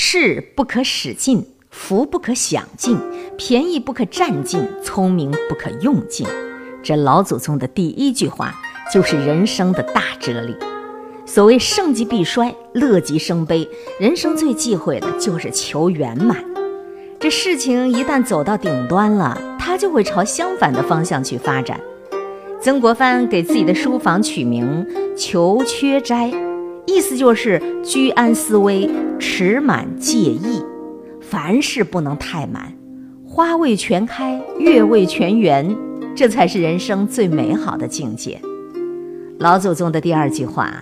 势不可使尽，福不可享尽，便宜不可占尽，聪明不可用尽。这老祖宗的第一句话就是人生的大哲理。所谓盛极必衰，乐极生悲，人生最忌讳的就是求圆满。这事情一旦走到顶端了，它就会朝相反的方向去发展。曾国藩给自己的书房取名“求缺斋”，意思就是居安思危，持满戒意，凡事不能太满，花未全开，月未全圆，这才是人生最美好的境界。老祖宗的第二句话。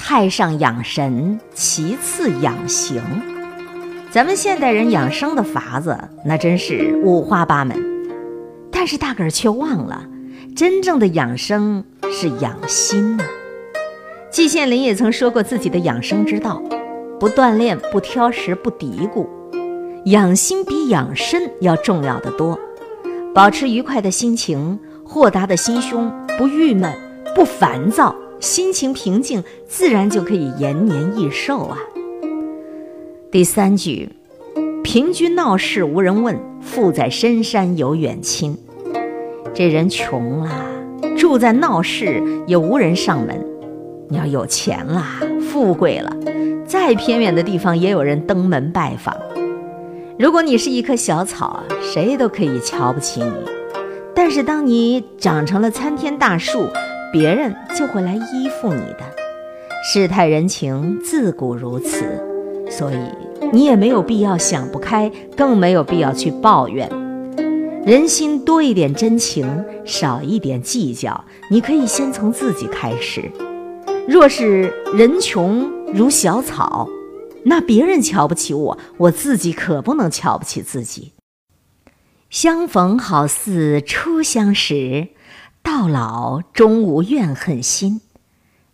太上养神，其次养形。咱们现代人养生的法子那真是五花八门，但是大个儿却忘了，真正的养生是养心呐。季羡林也曾说过自己的养生之道：不锻炼，不挑食，不嘀咕。养心比养身要重要的多。保持愉快的心情，豁达的心胸，不郁闷，不烦躁。心情平静，自然就可以延年益寿啊。第三句，平居闹市无人问，富在深山有远亲。这人穷了，住在闹市也无人上门；你要有钱了，富贵了，再偏远的地方也有人登门拜访。如果你是一棵小草，谁都可以瞧不起你；但是当你长成了参天大树，别人就会来依附你的，世态人情自古如此，所以你也没有必要想不开，更没有必要去抱怨。人心多一点真情，少一点计较，你可以先从自己开始。若是人穷如小草，那别人瞧不起我，我自己可不能瞧不起自己。相逢好似初相识。到老终无怨恨心，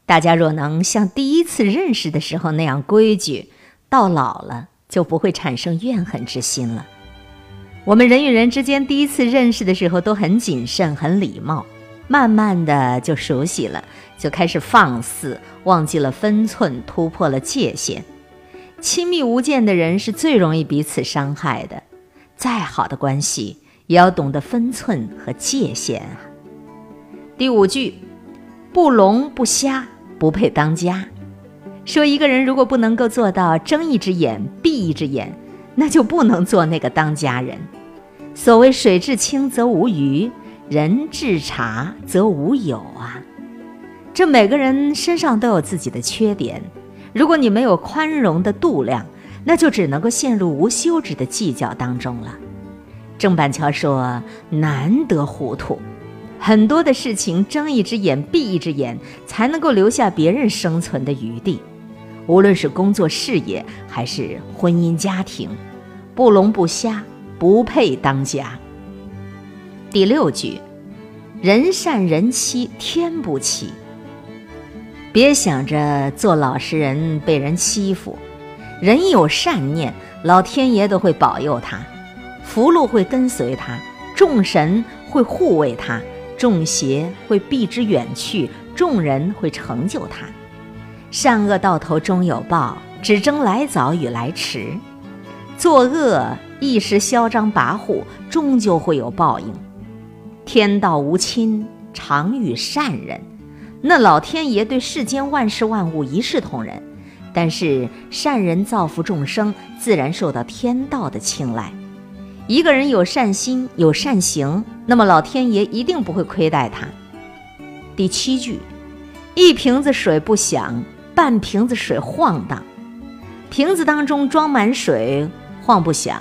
大家若能像第一次认识的时候那样规矩，到老了就不会产生怨恨之心了。我们人与人之间第一次认识的时候都很谨慎、很礼貌，慢慢的就熟悉了，就开始放肆，忘记了分寸，突破了界限。亲密无间的人是最容易彼此伤害的，再好的关系也要懂得分寸和界限啊。第五句，不聋不瞎不配当家。说一个人如果不能够做到睁一只眼闭一只眼，那就不能做那个当家人。所谓水至清则无鱼，人至察则无友啊。这每个人身上都有自己的缺点，如果你没有宽容的度量，那就只能够陷入无休止的计较当中了。郑板桥说：“难得糊涂。”很多的事情，睁一只眼闭一只眼，才能够留下别人生存的余地。无论是工作事业，还是婚姻家庭，不聋不瞎不配当家。第六句，人善人欺天不欺。别想着做老实人被人欺负，人有善念，老天爷都会保佑他，福禄会跟随他，众神会护卫他。众邪会避之远去，众人会成就他。善恶到头终有报，只争来早与来迟。作恶一时嚣张跋扈，终究会有报应。天道无亲，常与善人。那老天爷对世间万事万物一视同仁，但是善人造福众生，自然受到天道的青睐。一个人有善心，有善行，那么老天爷一定不会亏待他。第七句，一瓶子水不响，半瓶子水晃荡。瓶子当中装满水，晃不响；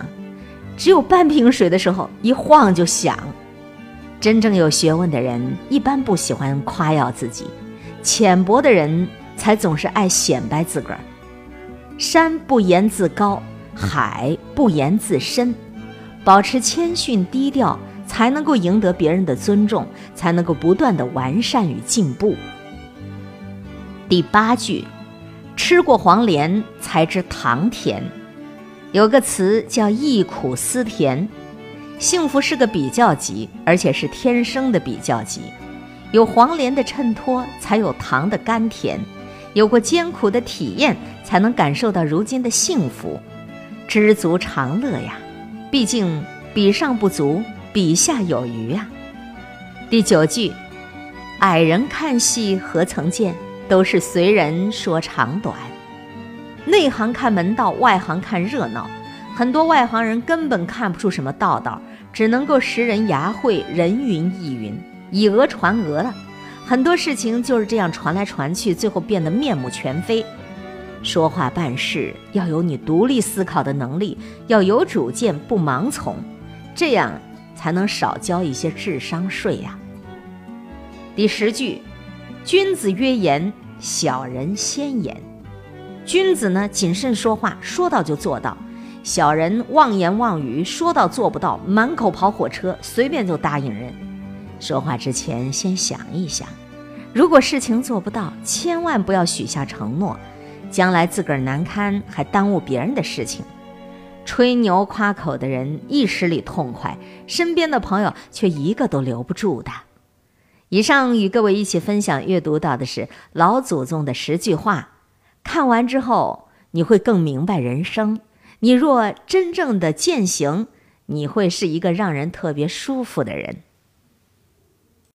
只有半瓶水的时候，一晃就响。真正有学问的人，一般不喜欢夸耀自己；浅薄的人才总是爱显摆自个儿。山不言自高，海不言自深。保持谦逊低调，才能够赢得别人的尊重，才能够不断的完善与进步。第八句，吃过黄连才知糖甜，有个词叫忆苦思甜。幸福是个比较级，而且是天生的比较级。有黄连的衬托，才有糖的甘甜；有过艰苦的体验，才能感受到如今的幸福。知足常乐呀。毕竟比上不足，比下有余呀。第九句，矮人看戏何曾见，都是随人说长短。内行看门道，外行看热闹。很多外行人根本看不出什么道道，只能够识人牙慧，人云亦云，以讹传讹了。很多事情就是这样传来传去，最后变得面目全非。说话办事要有你独立思考的能力，要有主见，不盲从，这样才能少交一些智商税呀。第十句，君子约言，小人先言。君子呢，谨慎说话，说到就做到；小人妄言妄语，说到做不到，满口跑火车，随便就答应人。说话之前先想一想，如果事情做不到，千万不要许下承诺，将来自个儿难堪，还耽误别人的事情。吹牛夸口的人一时里痛快，身边的朋友却一个都留不住的。以上与各位一起分享阅读到的是老祖宗的十句话。看完之后，你会更明白人生。你若真正的践行，你会是一个让人特别舒服的人。